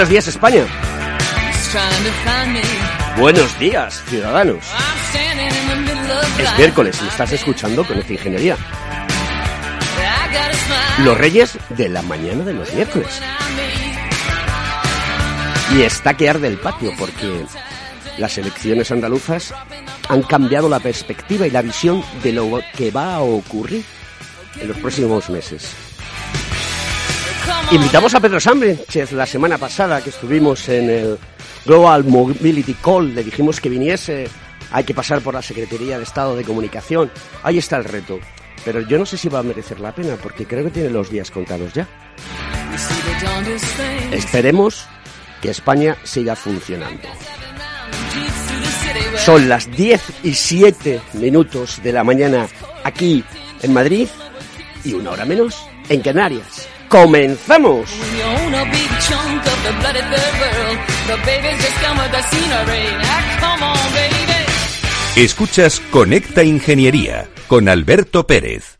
Buenos días, España. Buenos días, ciudadanos. Es miércoles y estás escuchando con esta ingeniería. Los reyes de la mañana de los miércoles. Y está que arde el patio porque las elecciones andaluzas han cambiado la perspectiva y la visión de lo que va a ocurrir en los próximos meses. Invitamos a Pedro Sánchez la semana pasada que estuvimos en el Global Mobility Call, le dijimos que viniese, hay que pasar por la Secretaría de Estado de Comunicación, ahí está el reto. Pero yo no sé si va a merecer la pena porque creo que tiene los días contados ya. Esperemos que España siga funcionando. Son las 10 y 7 minutos de la mañana aquí en Madrid y una hora menos en Canarias. ¡Comenzamos! Escuchas Conecta Ingeniería con Alberto Pérez.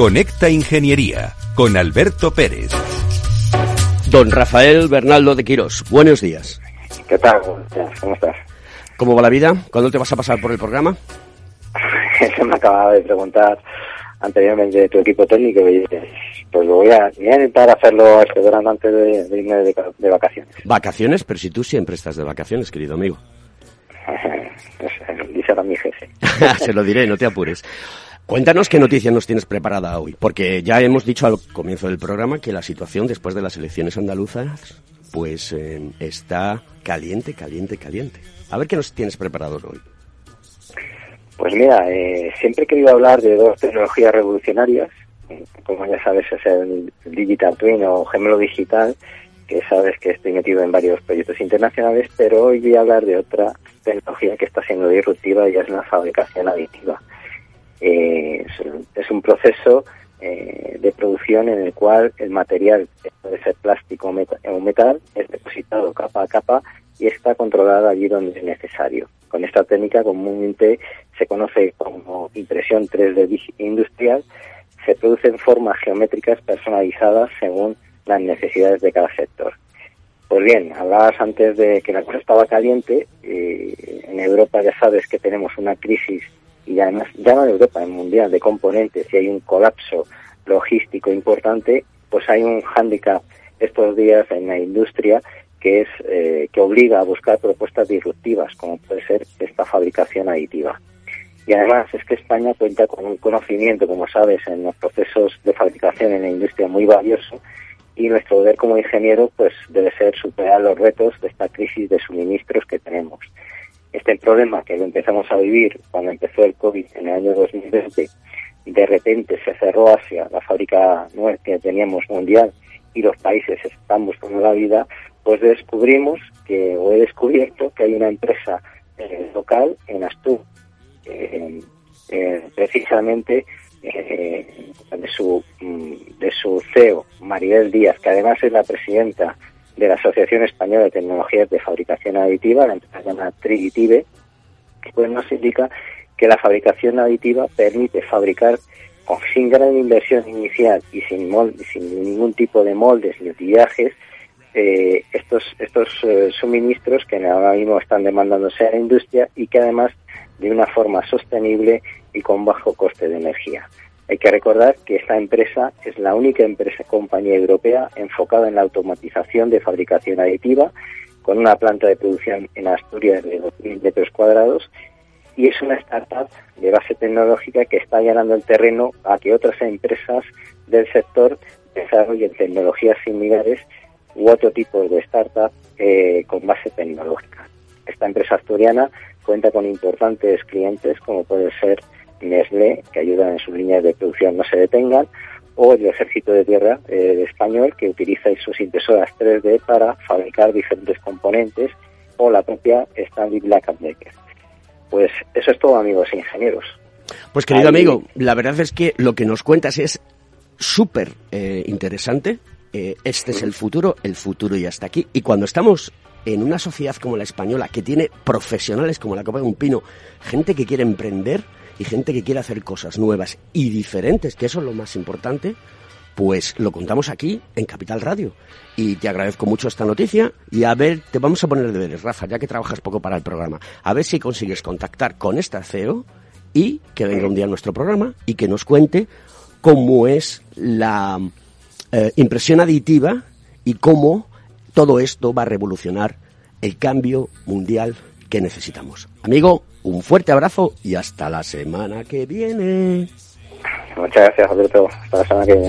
Conecta Ingeniería con Alberto Pérez. Don Rafael Bernaldo de Quirós, buenos días. ¿Qué tal? ¿Cómo estás? ¿Cómo va la vida? ¿Cuándo te vas a pasar por el programa? Eso me acababa de preguntar anteriormente tu equipo técnico y pues voy a, intentar hacerlo este verano antes de, irme de, vacaciones. ¿Vacaciones? Pero si tú siempre estás de vacaciones, querido amigo. Dice a mi jefe. Se lo diré, no te apures. Cuéntanos qué noticias nos tienes preparada hoy, porque ya hemos dicho al comienzo del programa que la situación después de las elecciones andaluzas pues eh, está caliente, caliente, caliente. A ver qué nos tienes preparado hoy. Pues mira, eh, siempre he querido hablar de dos tecnologías revolucionarias, como ya sabes es el Digital Twin o gemelo digital, que sabes que estoy metido en varios proyectos internacionales, pero hoy voy a hablar de otra tecnología que está siendo disruptiva y es la fabricación aditiva. Eh, es, un proceso eh, de producción en el cual el material, puede ser plástico o metal, es depositado capa a capa y está controlado allí donde es necesario. Con esta técnica comúnmente se conoce como impresión 3D industrial, se producen formas geométricas personalizadas según las necesidades de cada sector. Pues bien, hablabas antes de que la cosa estaba caliente. Eh, en Europa ya sabes que tenemos una crisis y además ya no en Europa, en mundial de componentes, si hay un colapso logístico importante, pues hay un hándicap estos días en la industria que es eh, que obliga a buscar propuestas disruptivas, como puede ser esta fabricación aditiva. Y además es que España cuenta con un conocimiento, como sabes, en los procesos de fabricación en la industria muy valioso y nuestro deber como ingeniero pues debe ser superar los retos de esta crisis de suministros que tenemos. Este problema que lo empezamos a vivir cuando empezó el COVID en el año 2020, de repente se cerró Asia, la fábrica que teníamos mundial, y los países están buscando la vida, pues descubrimos que, o he descubierto que hay una empresa eh, local en Astur, eh, eh, precisamente de su mm, de su CEO, Maribel Díaz, que además es la presidenta de la Asociación Española de Tecnologías de Fabricación Aditiva, la empresa se llama Trigitive, pues nos indica que la fabricación aditiva permite fabricar sin gran inversión inicial y sin, sin ningún tipo de moldes ni utillajes eh, estos estos eh, suministros que ahora mismo están demandándose a la industria y que además de una forma sostenible y con bajo coste de energía. Hay que recordar que esta empresa es la única empresa compañía europea enfocada en la automatización de fabricación aditiva, con una planta de producción en Asturias de 2.000 metros cuadrados, y es una startup de base tecnológica que está llenando el terreno a que otras empresas del sector desarrollen tecnologías similares u otro tipo de startup eh, con base tecnológica. Esta empresa asturiana cuenta con importantes clientes como puede ser Nestlé, que ayuda en sus líneas de producción no se detengan, o el Ejército de Tierra eh, español, que utiliza sus impresoras 3D para fabricar diferentes componentes, o la propia Stanley Black Decker. Pues eso es todo, amigos ingenieros. Pues querido amigo, la verdad es que lo que nos cuentas es súper eh, interesante. Eh, este es el futuro, el futuro ya está aquí. Y cuando estamos en una sociedad como la española, que tiene profesionales como la Copa de un Pino, gente que quiere emprender, y gente que quiere hacer cosas nuevas y diferentes, que eso es lo más importante, pues lo contamos aquí en Capital Radio. Y te agradezco mucho esta noticia y a ver, te vamos a poner deberes, Rafa, ya que trabajas poco para el programa. A ver si consigues contactar con esta CEO y que venga un día a nuestro programa y que nos cuente cómo es la eh, impresión aditiva y cómo todo esto va a revolucionar el cambio mundial que necesitamos. Amigo, un fuerte abrazo y hasta la semana que viene. Muchas gracias, Alberto. Hasta la semana que viene.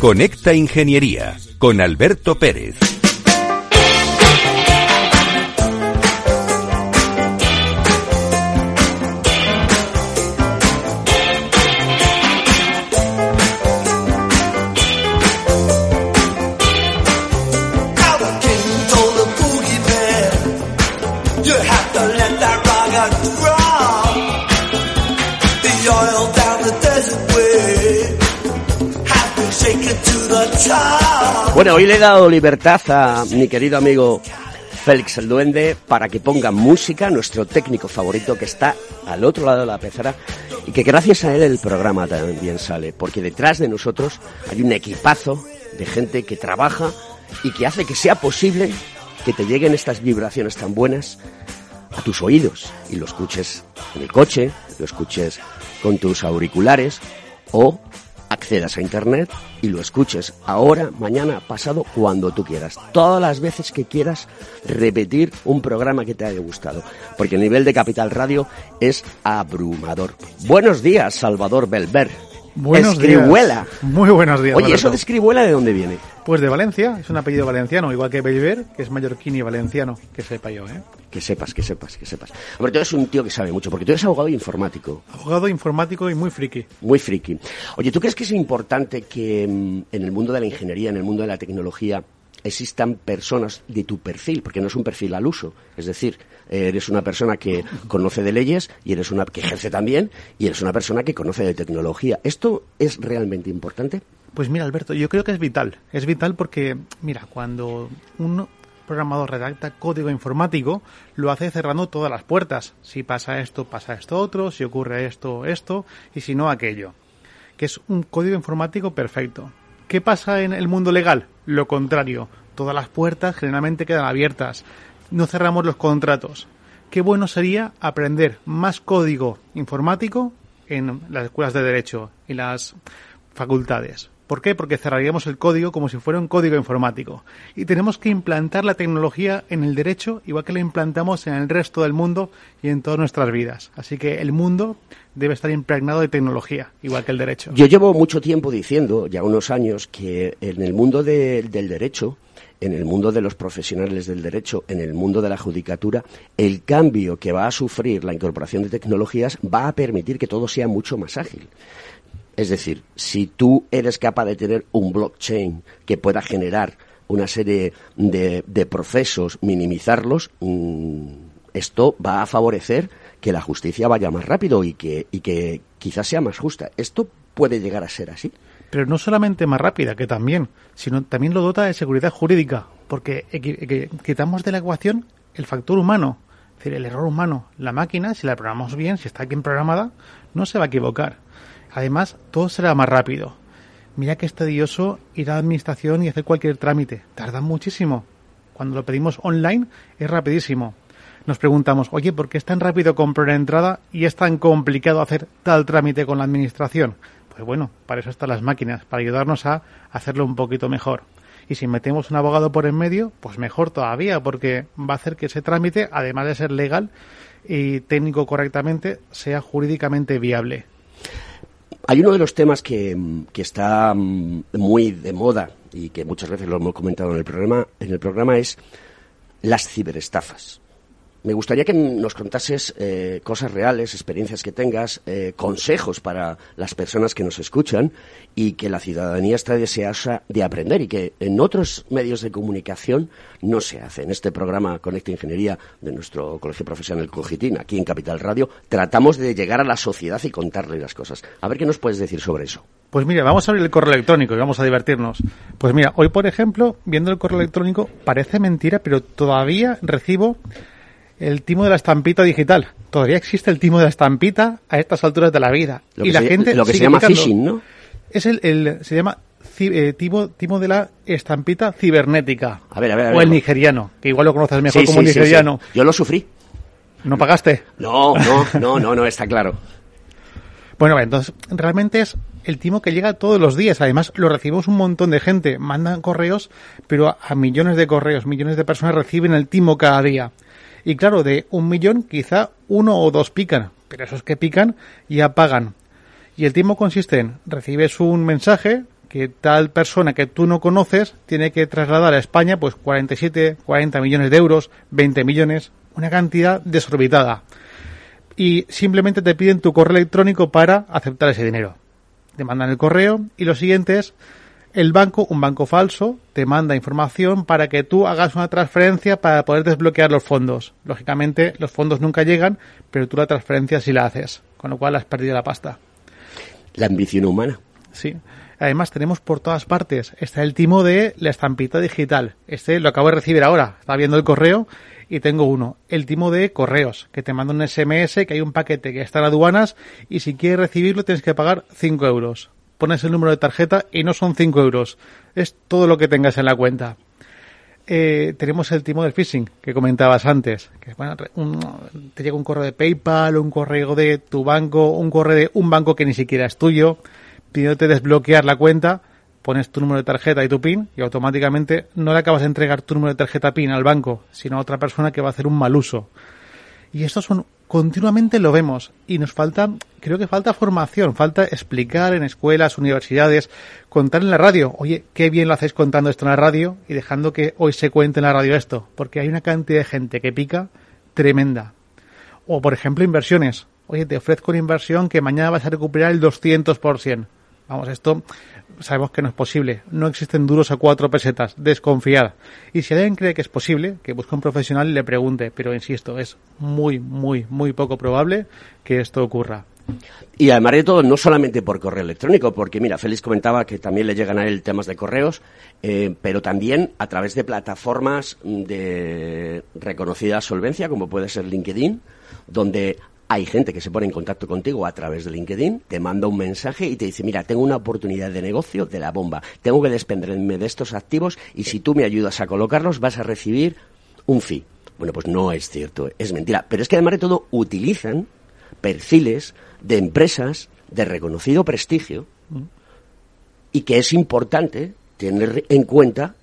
Conecta Ingeniería con Alberto Pérez. Bueno, hoy le he dado libertad a mi querido amigo Félix el Duende para que ponga música, nuestro técnico favorito que está al otro lado de la pecera y que gracias a él el programa también sale, porque detrás de nosotros hay un equipazo de gente que trabaja y que hace que sea posible que te lleguen estas vibraciones tan buenas a tus oídos y lo escuches en el coche, lo escuches con tus auriculares o accedas a Internet y lo escuches ahora, mañana, pasado, cuando tú quieras. Todas las veces que quieras repetir un programa que te haya gustado. Porque el nivel de Capital Radio es abrumador. Buenos días, Salvador Belver. Buenos Escribuela. Muy buenos días. Oye, ¿eso de Escribuela de dónde viene? Pues de Valencia, es un apellido valenciano, igual que Belver, que es mallorquín y valenciano, que sepa yo, ¿eh? Que sepas, que sepas, que sepas. Hombre, tú eres un tío que sabe mucho, porque tú eres abogado informático. Abogado informático y muy friki. Muy friki. Oye, ¿tú crees que es importante que mm, en el mundo de la ingeniería, en el mundo de la tecnología, existan personas de tu perfil, porque no es un perfil al uso. Es decir, eres una persona que conoce de leyes y eres una que ejerce también y eres una persona que conoce de tecnología. ¿Esto es realmente importante? Pues mira, Alberto, yo creo que es vital. Es vital porque, mira, cuando un programador redacta código informático, lo hace cerrando todas las puertas. Si pasa esto, pasa esto otro, si ocurre esto, esto, y si no, aquello. Que es un código informático perfecto. ¿Qué pasa en el mundo legal? Lo contrario. Todas las puertas generalmente quedan abiertas. No cerramos los contratos. Qué bueno sería aprender más código informático en las escuelas de derecho y las facultades ¿Por qué? Porque cerraríamos el código como si fuera un código informático. Y tenemos que implantar la tecnología en el derecho, igual que la implantamos en el resto del mundo y en todas nuestras vidas. Así que el mundo debe estar impregnado de tecnología, igual que el derecho. Yo llevo mucho tiempo diciendo, ya unos años, que en el mundo del derecho, en el mundo de los profesionales del derecho, en el mundo de la judicatura, el cambio que va a sufrir la incorporación de tecnologías va a permitir que todo sea mucho más ágil. Es decir, si tú eres capaz de tener un blockchain que pueda generar una serie de, procesos, minimizarlos, mm, esto va a favorecer que la justicia vaya más rápido y que, y que quizás sea más justa. ¿Esto puede llegar a ser así? Pero no solamente más rápida, que también, sino también lo dota de seguridad jurídica, porque quitamos de la ecuación el factor humano, es decir, el error humano. La máquina, si la programamos bien, si está bien programada, no se va a equivocar. Además, todo será más rápido. Mira que es tedioso ir a la administración y hacer cualquier trámite. Tarda muchísimo. Cuando lo pedimos online es rapidísimo. Nos preguntamos, oye, ¿por qué es tan rápido comprar entrada y es tan complicado hacer tal trámite con la administración? Pues bueno, para eso están las máquinas, para ayudarnos a hacerlo un poquito mejor. Y si metemos un abogado por en medio, pues mejor todavía, porque va a hacer que ese trámite, además de ser legal y técnico correctamente, sea jurídicamente viable. Hay uno de los temas que, está mm, muy de moda y que muchas veces lo hemos comentado en el programa, en el programa es las ciberestafas. Me gustaría que nos contases eh, cosas reales, experiencias que tengas, eh, consejos para las personas que nos escuchan y que la ciudadanía está deseosa de aprender y que en otros medios de comunicación no se hace. En este programa Conecta Ingeniería de nuestro Colegio Profesional Cogitín, aquí en Capital Radio, tratamos de llegar a la sociedad y contarle las cosas. A ver qué nos puedes decir sobre eso. Pues mira, vamos a abrir el correo electrónico y vamos a divertirnos. Pues mira, hoy por ejemplo, viendo el correo electrónico, parece mentira, pero todavía recibo el timo de la estampita digital. Todavía existe el timo de la estampita a estas alturas de la vida. y la gente lo que se llama phishing, ¿no? Es el, se llama eh, timo, timo, de la estampita cibernética. A ver, a ver, O el nigeriano, que igual lo conoces mejor como nigeriano. Yo lo sufrí. ¿No pagaste? No, no, no, no, no, está claro. Bueno, entonces realmente es el timo que llega todos los días. Además, lo recibimos un montón de gente. Mandan correos, pero a millones de correos, millones de personas reciben el timo cada día. Y claro, de un millón quizá uno o dos pican, pero esos que pican ya pagan. Y el timo consiste en recibes un mensaje que tal persona que tú no conoces tiene que trasladar a España pues 47, 40 millones de euros, 20 millones, una cantidad desorbitada. Y simplemente te piden tu correo electrónico para aceptar ese dinero. Te mandan el correo y lo siguiente es el banco, un banco falso, te manda información para que tú hagas una transferencia para poder desbloquear los fondos. Lógicamente, los fondos nunca llegan, pero tú la transferencia sí la haces, con lo cual has perdido la pasta. La ambición humana. Sí. Además, tenemos por todas partes. Está el timo de la estampita digital. Este lo acabo de recibir ahora. Estaba viendo el correo y tengo uno. El timo de correos, que te manda un SMS, que hay un paquete que está en aduanas y si quieres recibirlo tienes que pagar 5 euros pones el número de tarjeta y no son 5 euros. Es todo lo que tengas en la cuenta. Eh, tenemos el timo del phishing que comentabas antes. Que, bueno, te llega un correo de PayPal, un correo de tu banco, un correo de un banco que ni siquiera es tuyo, pidiéndote desbloquear la cuenta, pones tu número de tarjeta y tu PIN y automáticamente no le acabas de entregar tu número de tarjeta PIN al banco, sino a otra persona que va a hacer un mal uso. Y estos son continuamente lo vemos y nos falta, creo que falta formación, falta explicar en escuelas, universidades, contar en la radio. Oye, qué bien lo hacéis contando esto en la radio y dejando que hoy se cuente en la radio esto, porque hay una cantidad de gente que pica tremenda. O, por ejemplo, inversiones. Oye, te ofrezco una inversión que mañana vas a recuperar el 200%. Vamos, esto sabemos que no es posible. No existen duros a cuatro pesetas. Desconfiar. Y si alguien cree que es posible, que busque un profesional y le pregunte. Pero insisto, es muy, muy, muy poco probable que esto ocurra. Y además de todo, no solamente por correo electrónico, porque mira, Félix comentaba que también le llegan a él temas de correos, eh, pero también a través de plataformas de reconocida solvencia, como puede ser LinkedIn, donde hay gente que se pone en contacto contigo a través de LinkedIn, te manda un mensaje y te dice, mira, tengo una oportunidad de negocio de la bomba, tengo que desprenderme de estos activos y si tú me ayudas a colocarlos vas a recibir un fee. Bueno, pues no es cierto, es mentira. Pero es que además de todo utilizan perfiles de empresas de reconocido prestigio y que es importante tener en cuenta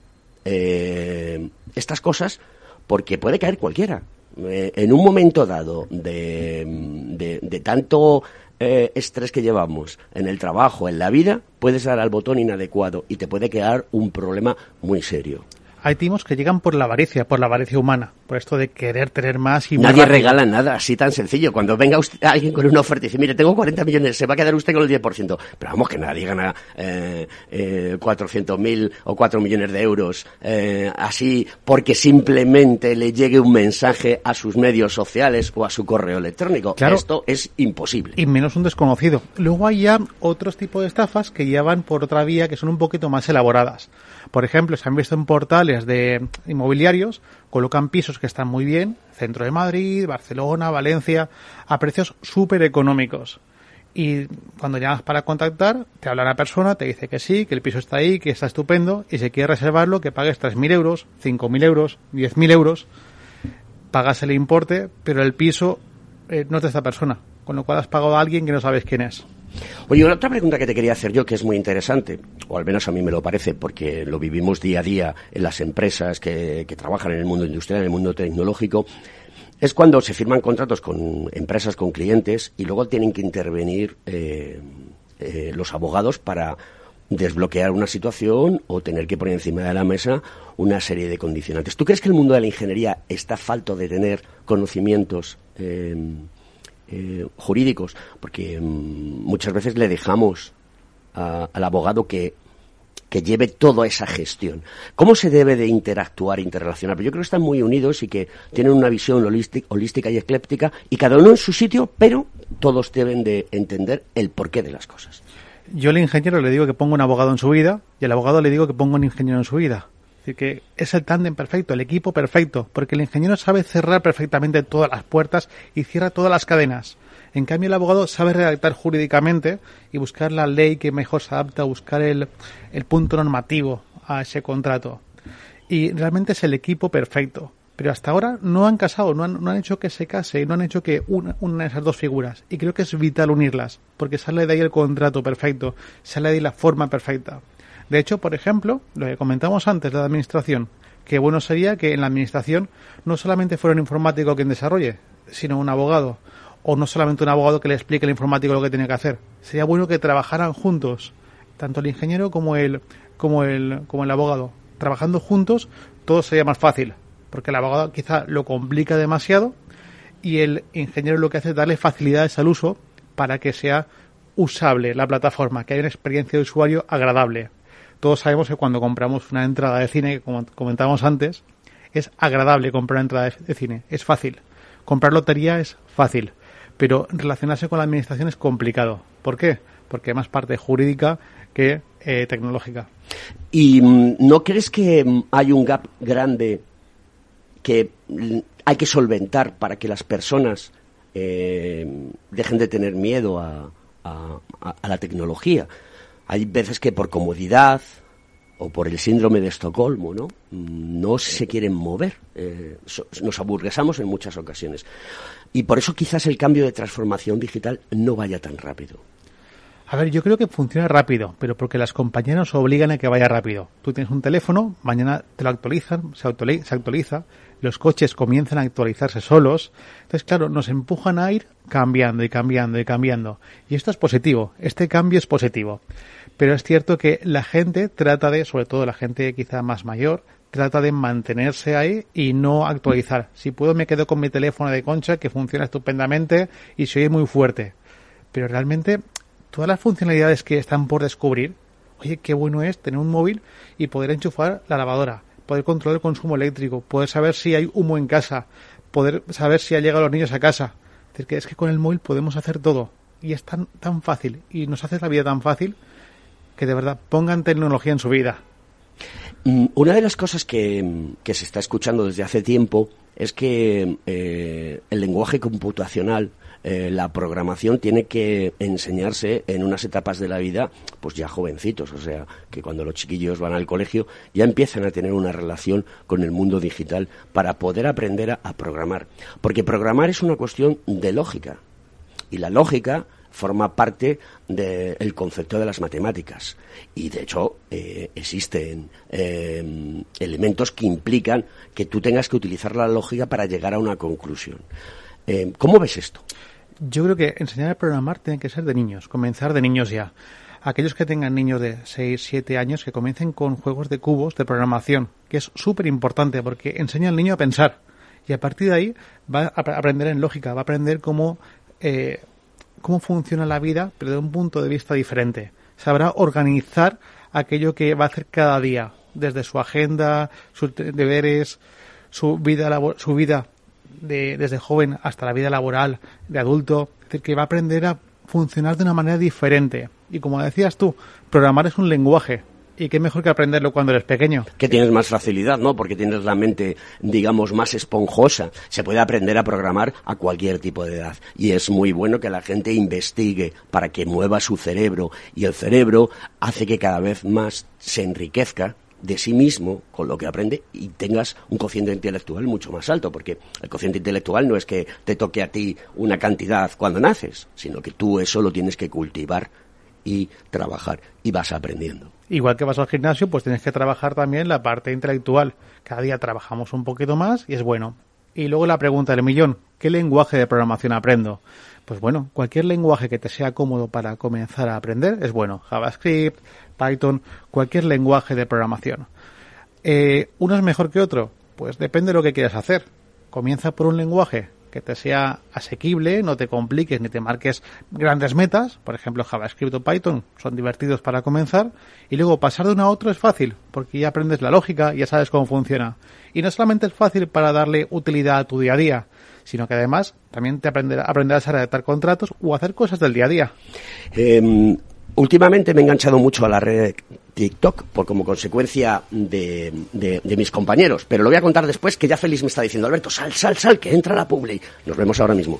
eh, estas cosas porque puede caer cualquiera. Eh, en un momento dado de, tanto eh, estrés que llevamos en el trabajo, en la vida, puedes dar al botón inadecuado y te puede quedar un problema muy serio hay timos que llegan por la avaricia, por la avaricia humana, por esto de querer tener más y Nadie regala nada, así tan sencillo. Cuando venga alguien con una oferta y dice, mire, tengo 40 millones, se va a quedar usted con el 10%. Pero vamos, que nadie gana eh, eh, 400.000 o 4 millones de euros eh, así porque simplemente le llegue un mensaje a sus medios sociales o a su correo electrónico. Esto es imposible. Y menos un desconocido. Luego hay ya otros tipos de estafas que llevan por otra vía que son un poquito más elaboradas. Por ejemplo, se han visto en portales de inmobiliarios, colocan pisos que están muy bien, centro de Madrid, Barcelona, Valencia, a precios súper económicos. Y cuando llamas para contactar, te habla la persona, te dice que sí, que el piso está ahí, que está estupendo, y si quieres reservarlo, que pagues 3.000 euros, 5.000 euros, 10.000 euros, pagas el importe, pero el piso eh, no es de esta persona, con lo cual has pagado a alguien que no sabes quién es. Oye, otra pregunta que te quería hacer yo, que es muy interesante, o al menos a mí me lo parece, porque lo vivimos día a día en las empresas que, trabajan en el mundo industrial, en el mundo tecnológico, es cuando se firman contratos con empresas, con clientes, y luego tienen que intervenir eh, eh, los abogados para desbloquear una situación o tener que poner encima de la mesa una serie de condicionantes. ¿Tú crees que el mundo de la ingeniería está falto de tener conocimientos eh, eh, jurídicos, porque mm, muchas veces le dejamos al abogado que, que lleve toda esa gestión. ¿Cómo se debe de interactuar, interrelacionar? Pero yo creo que están muy unidos y que tienen una visión holística y ecléptica y cada uno en su sitio, pero todos deben de entender el porqué de las cosas. Yo al ingeniero le digo que ponga un abogado en su vida y al abogado le digo que ponga un ingeniero en su vida que es el tándem perfecto, el equipo perfecto, porque el ingeniero sabe cerrar perfectamente todas las puertas y cierra todas las cadenas. En cambio, el abogado sabe redactar jurídicamente y buscar la ley que mejor se adapta, buscar el, punto normativo a ese contrato. Y realmente es el equipo perfecto. Pero hasta ahora no han casado, no han, no han hecho que se case, no han hecho que una, una de esas dos figuras. Y creo que es vital unirlas, porque sale de ahí el contrato perfecto, sale de ahí la forma perfecta. De hecho, por ejemplo, lo que comentamos antes de la administración, que bueno sería que en la administración no solamente fuera un informático quien desarrolle, sino un abogado, o no solamente un abogado que le explique al informático lo que tiene que hacer. Sería bueno que trabajaran juntos, tanto el ingeniero como el, como el, como el abogado. Trabajando juntos, todo sería más fácil, porque el abogado quizá lo complica demasiado y el ingeniero lo que hace es darle facilidades al uso para que sea usable la plataforma, que haya una experiencia de usuario agradable todos sabemos que cuando compramos una entrada de cine, como comentábamos antes, es agradable comprar entrada de cine, es fácil. Comprar lotería es fácil, pero relacionarse con la administración es complicado. ¿Por qué? Porque hay más parte jurídica que eh, tecnológica. ¿Y mm, no crees que mm, hay un gap grande que mm, hay que solventar para que las personas eh, dejen de tener miedo a la tecnología? Hay veces que por comodidad o por el síndrome de Estocolmo, ¿no? No se quieren mover. Eh, nos aburguesamos en muchas ocasiones. Y por eso quizás el cambio de transformación digital no vaya tan rápido. A ver, yo creo que funciona rápido, pero porque las compañías nos obligan a que vaya rápido. Tú tienes un teléfono, mañana te lo actualizan, se actualiza, los coches comienzan a actualizarse solos. Entonces, claro, nos empujan a ir cambiando y cambiando y cambiando. Y esto es positivo, este cambio es positivo. Pero es cierto que la gente trata de, sobre todo la gente quizá más mayor, trata de mantenerse ahí y no actualizar. Si puedo me quedo con mi teléfono de concha que funciona estupendamente y se oye muy fuerte. Pero realmente todas las funcionalidades que están por descubrir, oye, qué bueno es tener un móvil y poder enchufar la lavadora, poder controlar el consumo eléctrico, poder saber si hay humo en casa, poder saber si ha llegado los niños a casa. Es que es que con el móvil podemos hacer todo y es tan, tan fácil y nos hace la vida tan fácil que de verdad pongan tecnología en su vida. Mm, una de las cosas que, se está escuchando desde hace tiempo es que eh, el lenguaje computacional, eh, la programación tiene que enseñarse en unas etapas de la vida, pues ya jovencitos, o sea, que cuando los chiquillos van al colegio ya empiezan a tener una relación con el mundo digital para poder aprender a programar. Porque programar es una cuestión de lógica. Y la lógica forma parte del concepto de las matemáticas. Y de hecho eh, existen eh, elementos que implican que tú tengas que utilizar la lógica para llegar a una conclusión. Eh, ¿Cómo ves esto? Yo creo que enseñar a programar tiene que ser de niños, comenzar de niños ya. Aquellos que tengan niños de 6, 7 años que comiencen con juegos de cubos de programación, que es súper importante porque enseña al niño a pensar y a partir de ahí va a aprender en lógica, va a aprender cómo cómo funciona la vida, pero de un punto de vista diferente. Sabrá organizar aquello que va a hacer cada día, desde su agenda, sus deberes, su vida, su vida de, desde joven hasta la vida laboral, de adulto. Es decir, que va a aprender a funcionar de una manera diferente. Y como decías tú, programar es un lenguaje, y qué mejor que aprenderlo cuando eres pequeño. Que tienes más facilidad, ¿no? Porque tienes la mente, digamos, más esponjosa. Se puede aprender a programar a cualquier tipo de edad. Y es muy bueno que la gente investigue para que mueva su cerebro. Y el cerebro hace que cada vez más se enriquezca de sí mismo con lo que aprende y tengas un cociente intelectual mucho más alto, porque el cociente intelectual no es que te toque a ti una cantidad cuando naces, sino que tú eso lo tienes que cultivar y trabajar y vas aprendiendo. Igual que vas al gimnasio, pues tienes que trabajar también la parte intelectual. Cada día trabajamos un poquito más y es bueno. Y luego la pregunta del millón, ¿qué lenguaje de programación aprendo? Pues bueno, cualquier lenguaje que te sea cómodo para comenzar a aprender es bueno. JavaScript, Python, cualquier lenguaje de programación. Eh, ¿Uno es mejor que otro? Pues depende de lo que quieras hacer. Comienza por un lenguaje que te sea asequible, no te compliques ni te marques grandes metas, por ejemplo JavaScript o Python son divertidos para comenzar, y luego pasar de uno a otro es fácil, porque ya aprendes la lógica, ya sabes cómo funciona. Y no solamente es fácil para darle utilidad a tu día a día, sino que además también te aprenderás a redactar contratos o hacer cosas del día a día. Em, últimamente me he enganchado mucho a la red TikTok por como consecuencia de, de, mis compañeros. Pero lo voy a contar después que ya Félix me está diciendo, Alberto, sal, sal, sal, que entra la publi. Nos vemos ahora mismo.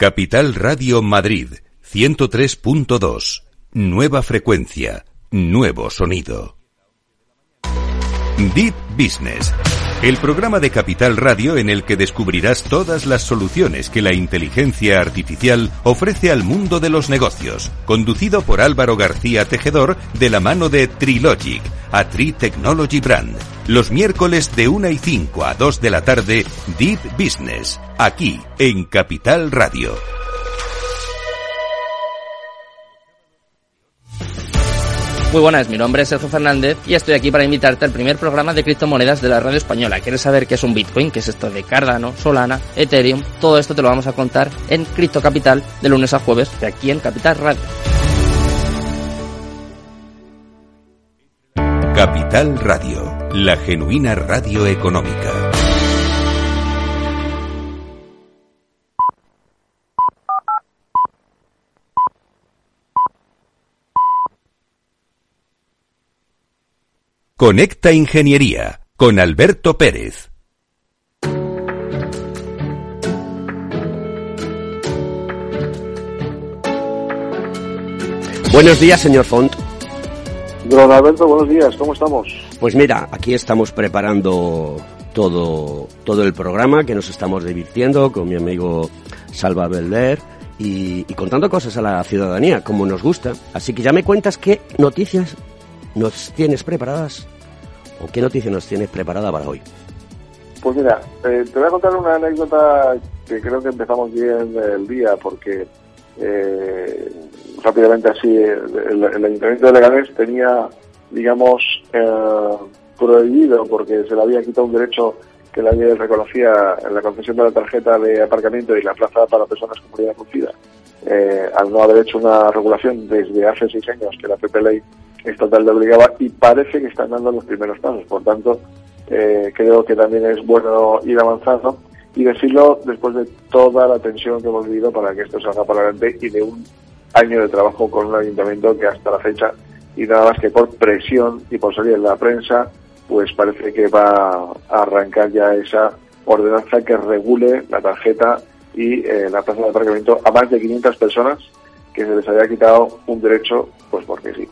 Capital Radio Madrid 103.2. Nueva frecuencia, nuevo sonido. Deep Business. El programa de Capital Radio en el que descubrirás todas las soluciones que la inteligencia artificial ofrece al mundo de los negocios. Conducido por Álvaro García Tejedor de la mano de Trilogic, a Tri Technology Brand. Los miércoles de 1 y 5 a 2 de la tarde, Deep Business, aquí en Capital Radio. Muy buenas, mi nombre es Sergio Fernández y estoy aquí para invitarte al primer programa de criptomonedas de la radio española. ¿Quieres saber qué es un Bitcoin? ¿Qué es esto de Cardano, Solana, Ethereum? Todo esto te lo vamos a contar en Cripto Capital de lunes a jueves de aquí en Capital Radio. Capital Radio, la genuina radio económica. Conecta Ingeniería con Alberto Pérez. Buenos días, señor Font. Don Alberto, buenos días, ¿cómo estamos? Pues mira, aquí estamos preparando todo, todo el programa, que nos estamos divirtiendo con mi amigo Salva Belver y, y contando cosas a la ciudadanía, como nos gusta. Así que ya me cuentas qué noticias nos tienes preparadas o qué noticias nos tienes preparada para hoy. Pues mira, eh, te voy a contar una anécdota que creo que empezamos bien el día porque eh, rápidamente así el, Ayuntamiento de Leganés tenía, digamos, eh, prohibido porque se le había quitado un derecho que la ley reconocía en la concesión de la tarjeta de aparcamiento y la plaza para personas con movilidad reducida, eh, al no haber hecho una regulación desde hace seis años que la PP Ley estatal le obligaba y parece que están dando los primeros pasos. Por tanto, eh, creo que también es bueno ir avanzando y decirlo después de toda la tensión que hemos vivido para que esto salga para adelante y de un año de trabajo con un ayuntamiento que hasta la fecha y nada más que por presión y por salir en la prensa pues parece que va a arrancar ya esa ordenanza que regule la tarjeta y eh, la plaza de aparcamiento a más de 500 personas que se les había quitado un derecho, pues porque sí.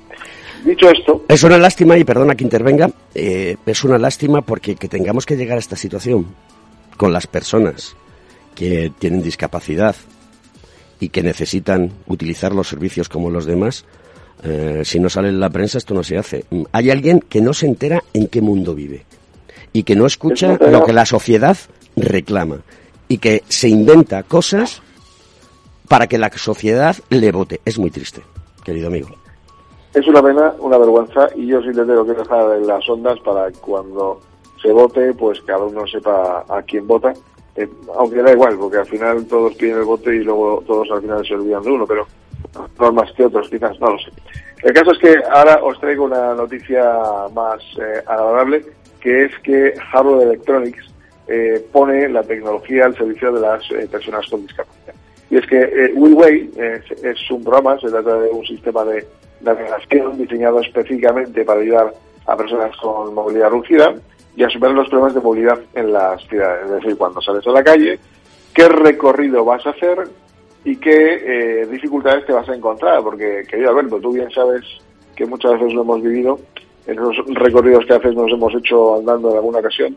Dicho esto... Es una lástima, y perdona que intervenga, eh, es una lástima porque que tengamos que llegar a esta situación con las personas que tienen discapacidad y que necesitan utilizar los servicios como los demás, eh, si no sale en la prensa esto no se hace. Hay alguien que no se entera en qué mundo vive y que no escucha lo que la sociedad reclama y que se inventa cosas para que la sociedad le vote. Es muy triste, querido amigo. Es una pena, una vergüenza y yo sí le tengo que dejar en las ondas para cuando se vote, pues cada uno sepa a quién vota. Eh, aunque da igual, porque al final todos piden el voto y luego todos al final se olvidan de uno, pero no más que otros, quizás, no lo sé. El caso es que ahora os traigo una noticia más eh, agradable, que es que Harvard Electronics eh, pone la tecnología al servicio de las eh, personas con discapacidad. Y es que eh, WillWay es un programa, se trata de un sistema de navegación diseñado específicamente para ayudar a personas con movilidad reducida y a superar los problemas de movilidad en las ciudades. Es decir, cuando sales a la calle, qué recorrido vas a hacer, y qué eh, dificultades te vas a encontrar, porque, querido Alberto, tú bien sabes que muchas veces lo hemos vivido, en los recorridos que haces nos hemos hecho andando en alguna ocasión,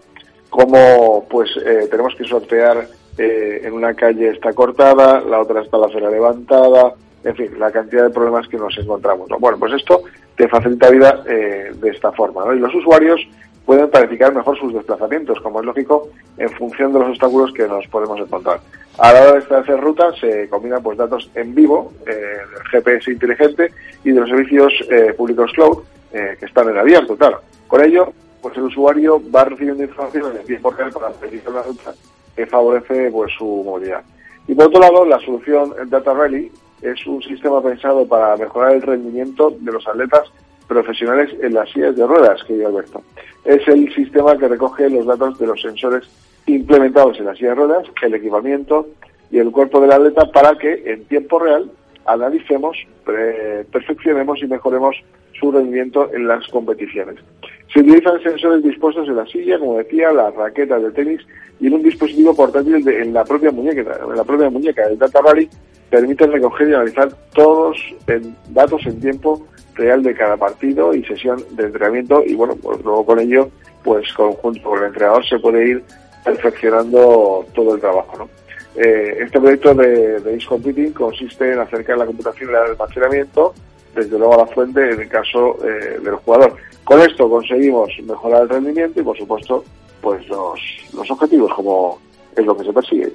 como pues eh, tenemos que sortear eh, en una calle está cortada, la otra está la acera levantada, en fin, la cantidad de problemas que nos encontramos. Bueno, pues esto te facilita vida de esta forma, ¿no? Y los usuarios pueden planificar mejor sus desplazamientos, como es lógico, en función de los obstáculos que nos podemos encontrar. A la hora de establecer rutas se combinan pues datos en vivo eh, GPS inteligente y de los servicios eh, públicos cloud eh, que están en abierto, claro. Con ello, pues el usuario va recibiendo información en tiempo real para planificar una ruta que favorece pues su movilidad. Y por otro lado, la solución Data Rally es un sistema pensado para mejorar el rendimiento de los atletas profesionales en las sillas de ruedas, que Alberto. Es el sistema que recoge los datos de los sensores implementados en las sillas de ruedas, el equipamiento y el cuerpo del atleta para que en tiempo real analicemos, perfeccionemos y mejoremos su rendimiento en las competiciones. Se utilizan sensores dispuestos en la silla, como decía, las raquetas de tenis y en un dispositivo portátil en la propia muñeca. En la propia muñeca, el Data Rally permite recoger y analizar todos en datos en tiempo real de cada partido y sesión de entrenamiento y bueno, pues luego con ello, pues conjunto con el entrenador se puede ir perfeccionando todo el trabajo, ¿no? Eh, este proyecto de, de Computing consiste en acercar la computación y el almacenamiento desde luego a la fuente en el caso eh, del jugador. Con esto conseguimos mejorar el rendimiento y por supuesto pues los, los objetivos como es lo que se persigue.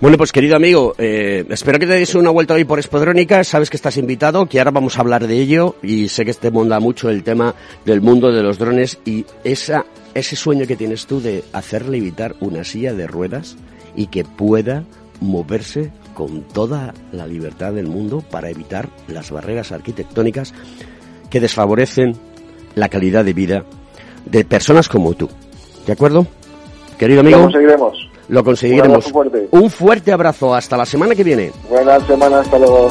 Bueno, pues querido amigo, eh, espero que te des una vuelta hoy por Espodrónica, sabes que estás invitado, que ahora vamos a hablar de ello y sé que te monda mucho el tema del mundo de los drones y esa, ese sueño que tienes tú de hacerle evitar una silla de ruedas y que pueda moverse con toda la libertad del mundo para evitar las barreras arquitectónicas que desfavorecen la calidad de vida de personas como tú. ¿De acuerdo? Querido amigo. Lo conseguiremos. Lo conseguiremos. Un, fuerte. Un fuerte abrazo. Hasta la semana que viene. Buena semana. Hasta luego.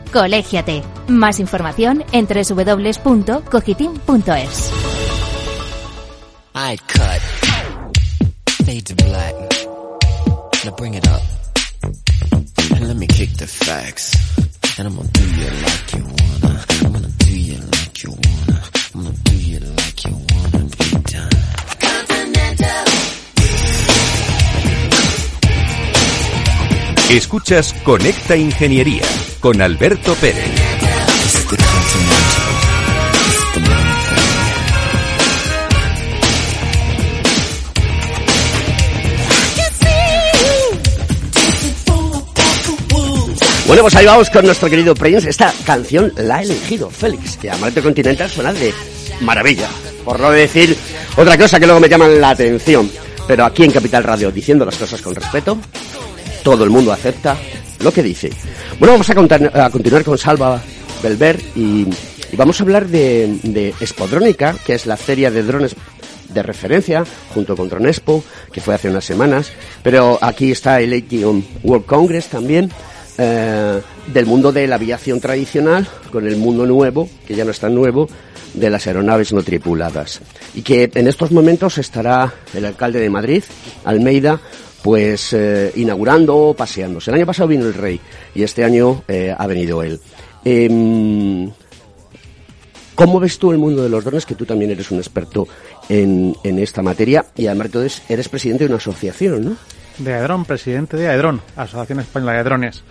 Colégiate. Más información en www.cogitim.es. I cut. Fade to black. Now bring it up. And let me kick the facts. And I'm gonna do you like you wanna. I'm gonna do you like you wanna. I'm gonna do you like you wanna be done. Escuchas Conecta Ingeniería con Alberto Pérez. Bueno, pues ahí vamos con nuestro querido Prince. Esta canción la ha elegido Félix, que a Marte Continental suena de maravilla. Por no decir otra cosa que luego me llaman la atención. Pero aquí en Capital Radio, diciendo las cosas con respeto, todo el mundo acepta lo que dice. Bueno, vamos a, contar- a continuar con Salva Belver y, y vamos a hablar de, de Spodrónica, que es la feria de drones de referencia, junto con Dronespo, que fue hace unas semanas. Pero aquí está el ATM World Congress también, eh, del mundo de la aviación tradicional con el mundo nuevo, que ya no es tan nuevo, de las aeronaves no tripuladas. Y que en estos momentos estará el alcalde de Madrid, Almeida, pues eh, inaugurando paseándose. El año pasado vino el rey y este año eh, ha venido él. Em, ¿Cómo ves tú el mundo de los drones? Que tú también eres un experto en, en esta materia y además eres, presidente de una asociación, ¿no? de Aedron, presidente de Aedron, Asociación Española de Drones.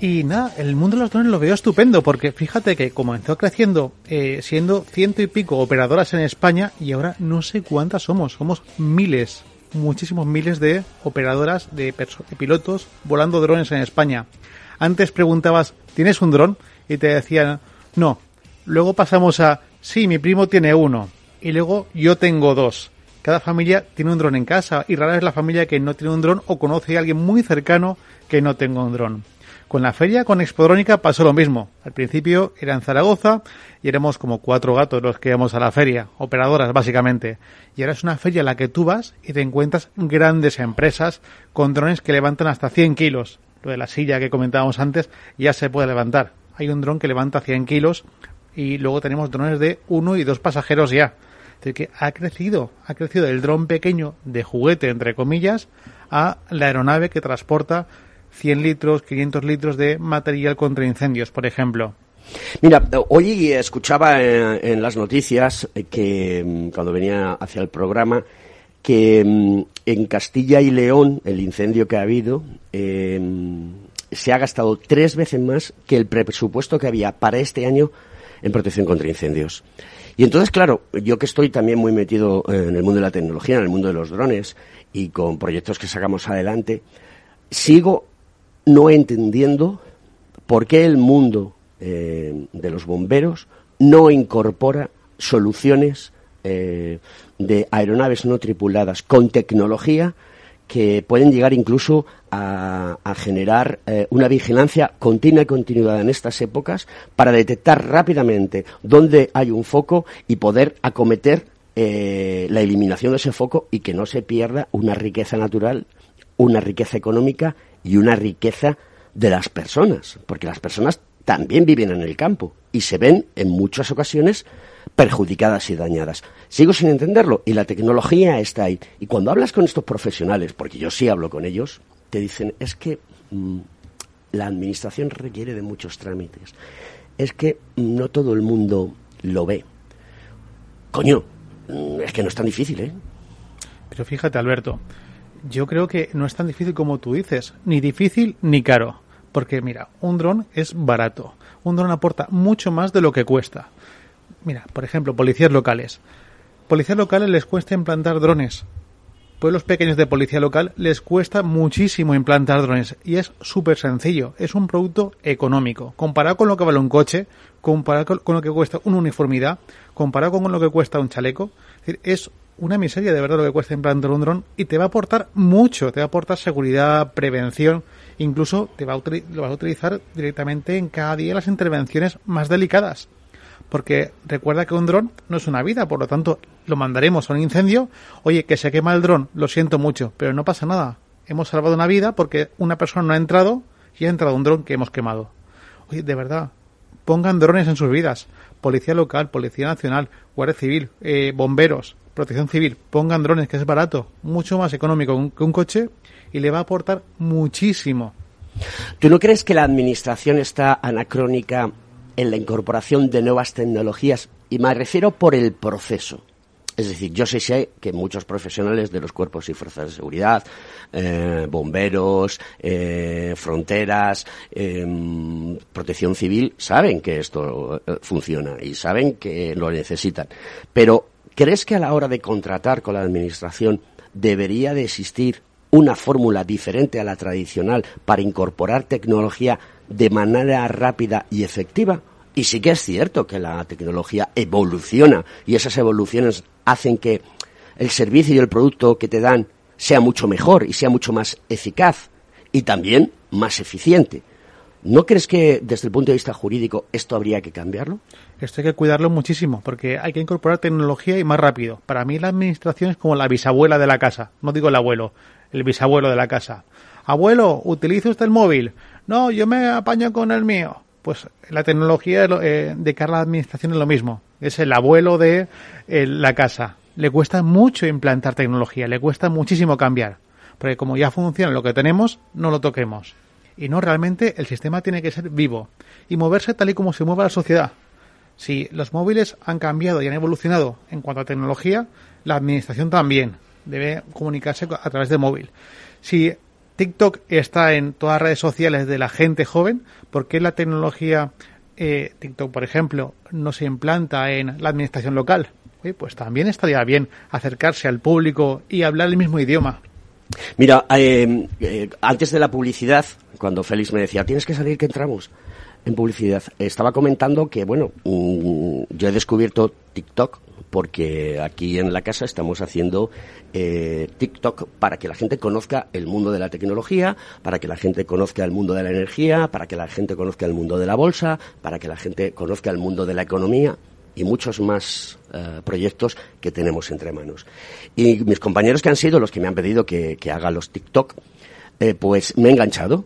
Y nada, el mundo de los drones lo veo estupendo porque fíjate que comenzó creciendo eh, siendo ciento y pico operadoras en España y ahora no sé cuántas somos, somos miles, muchísimos miles de operadoras, de, pilotos volando drones en España. Antes preguntabas, ¿tienes un dron? Y te decían, no. Luego pasamos a, sí, mi primo tiene uno. Y luego yo tengo dos. Cada familia tiene un dron en casa y rara es la familia que no tiene un dron o conoce a alguien muy cercano que no tenga un dron. Con la feria, con Expodrónica, pasó lo mismo. Al principio era en Zaragoza y éramos como cuatro gatos los que íbamos a la feria, operadoras básicamente. Y ahora es una feria en la que tú vas y te encuentras grandes empresas con drones que levantan hasta 100 kilos. Lo de la silla que comentábamos antes ya se puede levantar. Hay un dron que levanta 100 kilos y luego tenemos drones de uno y dos pasajeros ya. Decir, que ha crecido, ha crecido el dron pequeño de juguete, entre comillas, a la aeronave que transporta 100 litros, 500 litros de material contra incendios, por ejemplo. Mira, hoy escuchaba en, en las noticias eh, que mm, cuando venía hacia el programa que mm, en Castilla y León el incendio que ha habido eh, se ha gastado tres veces más que el presupuesto que había para este año en protección contra incendios. Y entonces, claro, yo que estoy también muy metido eh, en el mundo de la tecnología, en el mundo de los drones y con proyectos que sacamos adelante, sigo no entendiendo por qué el mundo eh, de los bomberos no incorpora soluciones eh, de aeronaves no tripuladas con tecnología que pueden llegar incluso a, generar eh, una vigilancia continua y continuada en estas épocas para detectar rápidamente dónde hay un foco y poder acometer la eliminación de ese foco y que no se pierda una riqueza natural, una riqueza económica y una riqueza de las personas, porque las personas también viven en el campo y se ven en muchas ocasiones perjudicadas y dañadas. Sigo sin entenderlo y la tecnología está ahí. Y cuando hablas con estos profesionales, porque yo sí hablo con ellos, te dicen, es que mm, la administración requiere de muchos trámites. Es que no todo el mundo lo ve. Coño, mm, es que no es tan difícil, ¿eh? Pero fíjate, Alberto, yo creo que no es tan difícil como tú dices, ni difícil ni caro. Porque mira, un dron es barato. Un dron aporta mucho más de lo que cuesta. Mira, por ejemplo, policías locales. Policías locales les cuesta implantar drones. Pueblos pequeños de policía local les cuesta muchísimo implantar drones y es súper sencillo. Es un producto económico. Comparado con lo que vale un coche, comparado con- lo que cuesta una uniformidad, comparado con lo que cuesta un chaleco, es una miseria de verdad lo que cuesta implantar un dron y te va a aportar mucho, te va a aportar seguridad, prevención, incluso te va a lo vas a utilizar directamente en cada día las intervenciones más delicadas. Porque recuerda que un dron no es una vida, por lo tanto lo mandaremos a un incendio. Oye, que se quema el dron, lo siento mucho, pero no pasa nada. Hemos salvado una vida porque una persona no ha entrado y ha entrado un dron que hemos quemado. Oye, de verdad, pongan drones en sus vidas. Policía local, Policía Nacional, Guardia Civil, eh, bomberos, Protección Civil, pongan drones, que es barato, mucho más económico que un coche y le va a aportar muchísimo. ¿Tú no crees que la administración está anacrónica en la incorporación de nuevas tecnologías? Y me refiero por el proceso. Es decir, yo sé, que muchos profesionales de los cuerpos y fuerzas de seguridad, eh, bomberos, eh, fronteras, em, protección civil, saben que esto eh, funciona y saben que lo necesitan. Pero, ¿crees que a la hora de contratar con la Administración debería de existir una fórmula diferente a la tradicional para incorporar tecnología de manera rápida y efectiva? Y sí que es cierto que la tecnología evoluciona y esas evoluciones hacen que el servicio y el producto que te dan sea mucho mejor y sea mucho más eficaz y también más eficiente. ¿No crees que desde el punto de vista jurídico esto habría que cambiarlo? Esto hay que cuidarlo muchísimo porque hay que incorporar tecnología y más rápido. Para mí la administración es como la bisabuela de la casa, no digo el abuelo, el bisabuelo de la casa. Abuelo, ¿utiliza usted el móvil? No, yo me apaño con el mío pues la tecnología eh, de cara a la administración es lo mismo. Es el abuelo de eh, la casa. Le cuesta mucho implantar tecnología, le cuesta muchísimo cambiar. Porque como ya funciona lo que tenemos, no lo toquemos. Y no, realmente el sistema tiene que ser vivo y moverse tal y como se mueve la sociedad. Si los móviles han cambiado y han evolucionado en cuanto a tecnología, la administración también debe comunicarse a través de móvil. Si TikTok está en todas las redes sociales de la gente joven. ¿Por qué la tecnología eh, TikTok, por ejemplo, no se implanta en la administración local? pues también estaría bien acercarse al público y hablar el mismo idioma. Mira, eh, eh, antes de la publicidad, cuando Félix me decía, tienes que salir que entramos en publicidad, estaba comentando que, bueno, yo he descubierto TikTok porque aquí en la casa estamos haciendo eh, TikTok para que la gente conozca el mundo de la tecnología, para que la gente conozca el mundo de la energía, para que la gente conozca el mundo de la bolsa, para que la gente conozca el mundo de la economía y muchos más eh, proyectos que tenemos entre manos. Y mis compañeros que han sido los que me han pedido que, haga los TikTok, eh, pues me he enganchado.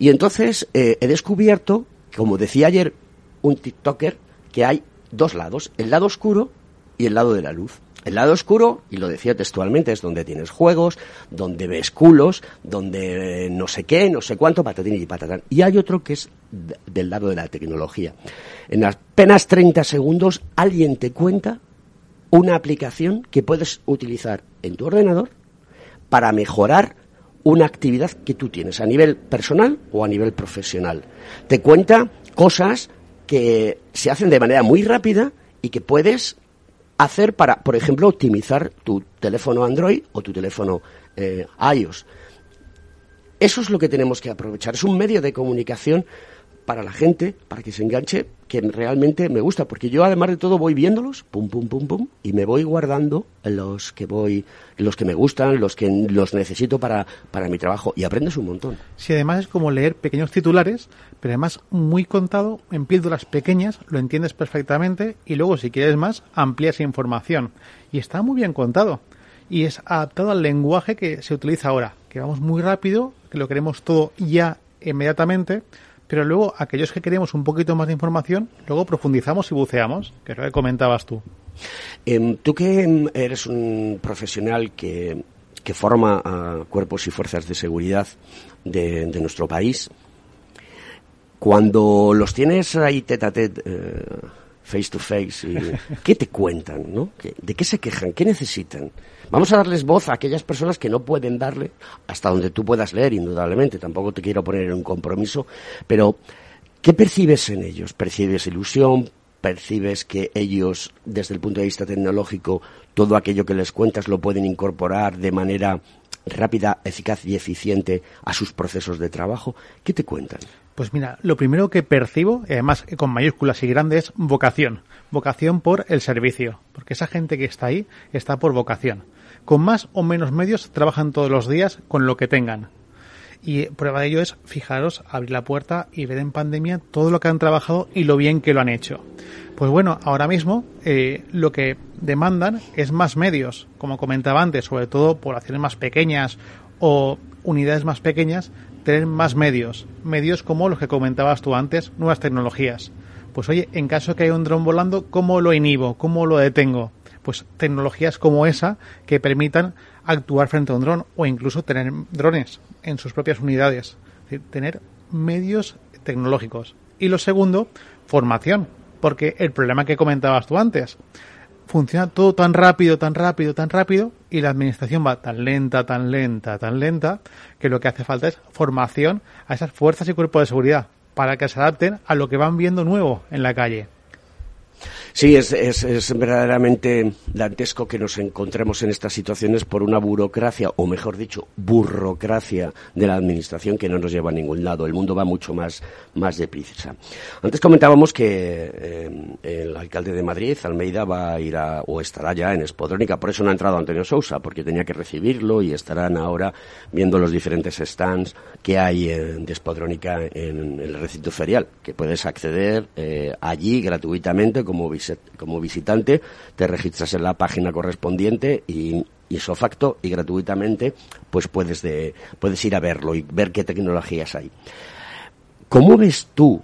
Y entonces he descubierto, como decía ayer un TikToker, que hay dos lados, el lado oscuro y el lado de la luz. El lado oscuro, y lo decía textualmente, es donde tienes juegos, donde ves culos, donde no sé qué, no sé cuánto, patatín y patatán. Y hay otro que es del lado de la tecnología. En apenas 30 segundos alguien te cuenta una aplicación que puedes utilizar en tu ordenador para mejorar una actividad que tú tienes a nivel personal o a nivel profesional. Te cuenta cosas que se hacen de manera muy rápida y que puedes hacer para, por ejemplo, optimizar tu teléfono Android o tu teléfono eh, iOS. Eso es lo que tenemos que aprovechar. Es un medio de comunicación para la gente, para que se enganche, que realmente me gusta, porque yo además de todo voy viéndolos, pum, pum, pum, pum, y me voy guardando los que voy, los que me gustan, los que los necesito para, para mi trabajo, y aprendes un montón. Sí, además es como leer pequeños titulares, pero además muy contado, en píldoras pequeñas, lo entiendes perfectamente, y luego si quieres más, amplías información. Y está muy bien contado. Y es adaptado al lenguaje que se utiliza ahora, que vamos muy rápido, que lo queremos todo ya inmediatamente, pero luego aquellos que queremos un poquito más de información, luego profundizamos y buceamos, que es lo que comentabas tú. Em, tú que em, eres un profesional que, que, forma a cuerpos y fuerzas de seguridad de, nuestro país, cuando los tienes ahí tete a tete, eh, face to face, ¿qué te cuentan? ¿no? ¿De qué se quejan? ¿Qué necesitan? Vamos a darles voz a aquellas personas que no pueden darle, hasta donde tú puedas leer, indudablemente. Tampoco te quiero poner en un compromiso, pero ¿qué percibes en ellos? ¿Percibes ilusión? ¿Percibes que ellos, desde el punto de vista tecnológico, todo aquello que les cuentas lo pueden incorporar de manera rápida, eficaz y eficiente a sus procesos de trabajo? ¿Qué te cuentan? Pues mira, lo primero que percibo, además con mayúsculas y grandes, es vocación. Vocación por el servicio. Porque esa gente que está ahí está por vocación. Con más o menos medios trabajan todos los días con lo que tengan. Y prueba de ello es, fijaros, abrir la puerta y ver en pandemia todo lo que han trabajado y lo bien que lo han hecho. Pues bueno, ahora mismo eh, lo que demandan es más medios, como comentaba antes, sobre todo poblaciones más pequeñas o unidades más pequeñas, tener más medios, medios como los que comentabas tú antes, nuevas tecnologías. Pues oye, en caso que haya un dron volando, ¿cómo lo inhibo? ¿Cómo lo detengo? Pues tecnologías como esa que permitan actuar frente a un dron o incluso tener drones en sus propias unidades. Es decir, tener medios tecnológicos. Y lo segundo, formación. Porque el problema que comentabas tú antes, funciona todo tan rápido, tan rápido, tan rápido, y la administración va tan lenta, tan lenta, tan lenta, que lo que hace falta es formación a esas fuerzas y cuerpos de seguridad para que se adapten a lo que van viendo nuevo en la calle. Sí, es, es, es, verdaderamente dantesco que nos encontremos en estas situaciones por una burocracia, o mejor dicho, burocracia de la Administración que no nos lleva a ningún lado. El mundo va mucho más, más deprisa. Antes comentábamos que eh, el alcalde de Madrid, Almeida, va a ir a, o estará ya en Espodrónica. Por eso no ha entrado Antonio Sousa, porque tenía que recibirlo y estarán ahora viendo los diferentes stands que hay en, de Espodrónica en, el recinto ferial, que puedes acceder eh, allí gratuitamente como como visitante, te registras en la página correspondiente y, eso facto y gratuitamente pues puedes, de, puedes ir a verlo y ver qué tecnologías hay. ¿Cómo ves tú?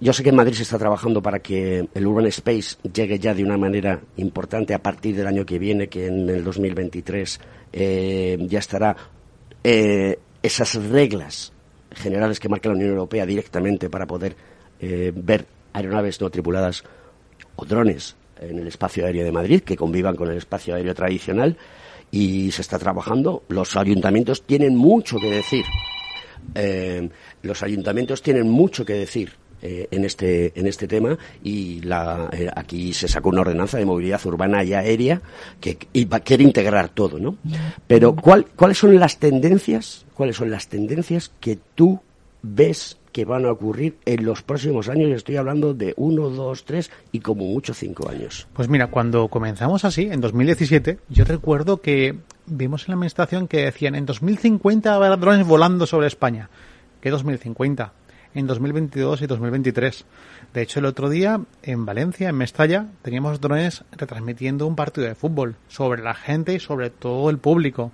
Yo sé que en Madrid se está trabajando para que el Urban Space llegue ya de una manera importante a partir del año que viene, que en el 2023 eh, ya estará eh, esas reglas generales que marca la Unión Europea directamente para poder eh, ver aeronaves no tripuladas o drones en el espacio aéreo de Madrid que convivan con el espacio aéreo tradicional y se está trabajando. Los ayuntamientos tienen mucho que decir. Eh, los ayuntamientos tienen mucho que decir eh, en este en este tema y la, eh, aquí se sacó una ordenanza de movilidad urbana y aérea que quiere integrar todo, ¿no? Pero ¿cuál, ¿cuáles son las tendencias? ¿Cuáles son las tendencias que tú ves que van a ocurrir en los próximos años. Estoy hablando de uno, dos, tres y como mucho cinco años. Pues mira, cuando comenzamos así, en 2017, yo recuerdo que vimos en la administración que decían en 2050 habrá drones volando sobre España. ¿Qué 2050? En 2022 y 2023. De hecho, el otro día en Valencia, en Mestalla, teníamos drones retransmitiendo un partido de fútbol sobre la gente y sobre todo el público.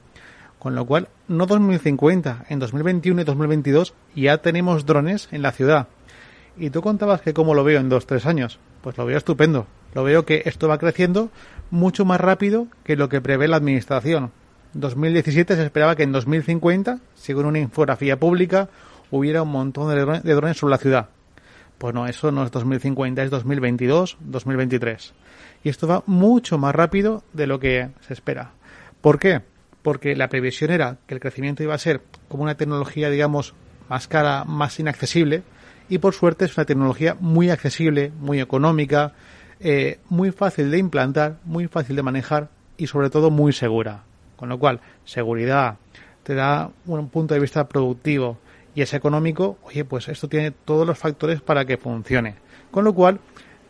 Con lo cual, no 2050, en 2021 y 2022 ya tenemos drones en la ciudad. Y tú contabas que cómo lo veo en dos, tres años. Pues lo veo estupendo. Lo veo que esto va creciendo mucho más rápido que lo que prevé la administración. 2017 se esperaba que en 2050, según una infografía pública, hubiera un montón de drones, de drones sobre la ciudad. Pues no, eso no es 2050, es 2022, 2023. Y esto va mucho más rápido de lo que se espera. ¿Por qué? Porque la previsión era que el crecimiento iba a ser como una tecnología, digamos, más cara, más inaccesible, y por suerte es una tecnología muy accesible, muy económica, eh, muy fácil de implantar, muy fácil de manejar y sobre todo muy segura. Con lo cual, seguridad, te da un punto de vista productivo y es económico, oye, pues esto tiene todos los factores para que funcione. Con lo cual,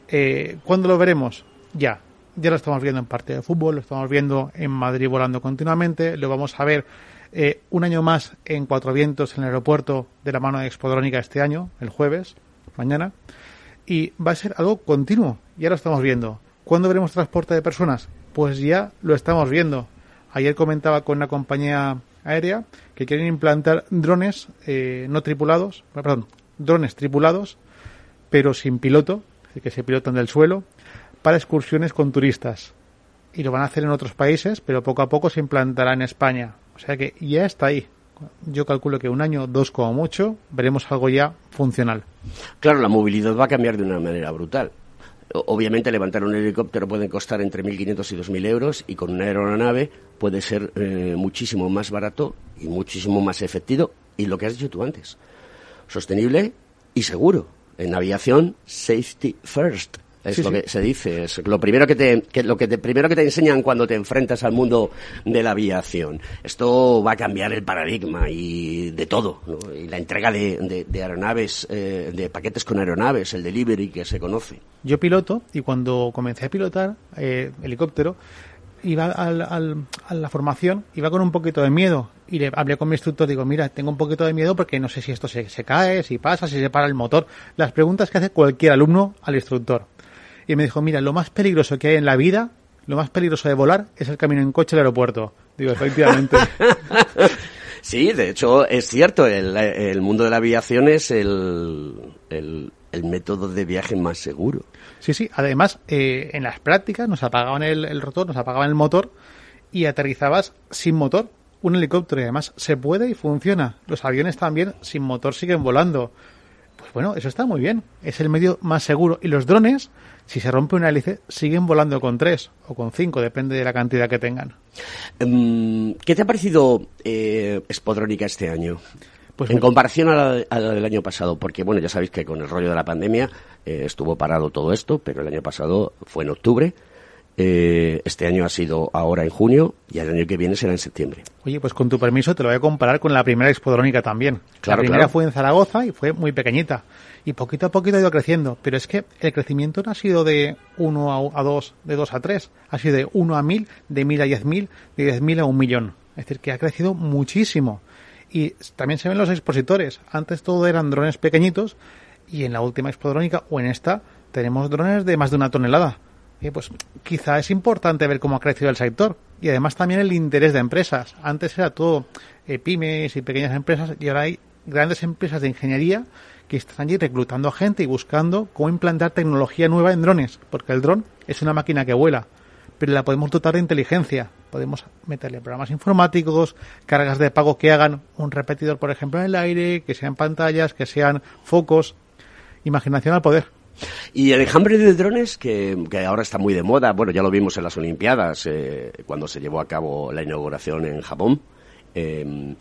eh, ¿cuándo lo veremos? Ya, ya lo estamos viendo en parte de fútbol, lo estamos viendo en Madrid volando continuamente, lo vamos a ver eh, un año más en Cuatro Vientos en el aeropuerto de la mano de Expodrónica este año, el jueves, mañana, y va a ser algo continuo, ya lo estamos viendo. ¿Cuándo veremos transporte de personas? Pues ya lo estamos viendo. Ayer comentaba con una compañía aérea que quieren implantar drones eh, no tripulados, perdón, drones tripulados, pero sin piloto, que se pilotan del suelo, para excursiones con turistas. Y lo van a hacer en otros países, pero poco a poco se implantará en España. O sea que ya está ahí. Yo calculo que un año, dos como mucho, veremos algo ya funcional. Claro, la movilidad va a cambiar de una manera brutal. Obviamente levantar un helicóptero puede costar entre 1.500 y 2.000 euros y con una aeronave puede ser eh, muchísimo más barato y muchísimo más efectivo. Y lo que has dicho tú antes, sostenible y seguro. En aviación, safety first es lo que se dice. Es lo primero que te, que lo que te, primero que te enseñan cuando te enfrentas al mundo de la aviación. Esto va a cambiar el paradigma y de todo, ¿no? y la entrega de, de, aeronaves, eh, de paquetes con aeronaves, el delivery que se conoce. Yo piloto y cuando comencé a pilotar eh, helicóptero iba al, a la formación, iba con un poquito de miedo y le hablé con mi instructor, digo, mira, tengo un poquito de miedo porque no sé si esto se, se cae, si pasa, si se para el motor. Las preguntas que hace cualquier alumno al instructor. Y me dijo, mira, lo más peligroso que hay en la vida, lo más peligroso de volar es el camino en coche al aeropuerto. Digo, efectivamente. sí, de hecho, es cierto, el, el mundo de la aviación es el, el, el método de viaje más seguro. Sí, sí. Además, eh, en las prácticas nos apagaban el, rotor, nos apagaban el motor y aterrizabas sin motor un helicóptero y además se puede y funciona. Los aviones también sin motor siguen volando. Bueno, eso está muy bien. Es el medio más seguro. Y los drones, si se rompe una hélice, siguen volando con tres o con cinco, depende de la cantidad que tengan. Em, ¿Qué te ha parecido eh, Espodrónica este año? Pues en comparación a la, del año pasado, porque bueno, ya sabéis que con el rollo de la pandemia eh, estuvo parado todo esto, pero el año pasado fue en octubre. Eh, este año ha sido ahora en junio y el año que viene será en septiembre. Oye, pues con tu permiso te lo voy a comparar con la primera expodrónica también. la primera fue en Zaragoza y fue muy pequeñita. Y poquito a poquito ha ido creciendo. Pero es que el crecimiento no ha sido de 1 a 2, de 2 a 3. Ha sido de 1 a 1000, de 1000 a 10.000, de 10.000 a 1 millón. Es decir, que ha crecido muchísimo. Y también se ven los expositores. Antes todo eran drones pequeñitos y en la última expodrónica o en esta tenemos drones de más de una tonelada. Y pues quizá es importante ver cómo ha crecido el sector y además también el interés de empresas. Antes era todo eh, pymes y pequeñas empresas y ahora hay grandes empresas de ingeniería que están allí reclutando a gente y buscando cómo implantar tecnología nueva en drones, porque el dron es una máquina que vuela pero la podemos dotar de inteligencia. Podemos meterle programas informáticos, cargas de pago que hagan un repetidor, por ejemplo, en el aire, que sean pantallas, que sean focos. Imaginación al poder. Y el enjambre de drones, que, ahora está muy de moda, bueno, ya lo vimos en las Olimpiadas, eh, cuando se llevó a cabo la inauguración en Japón. Eh,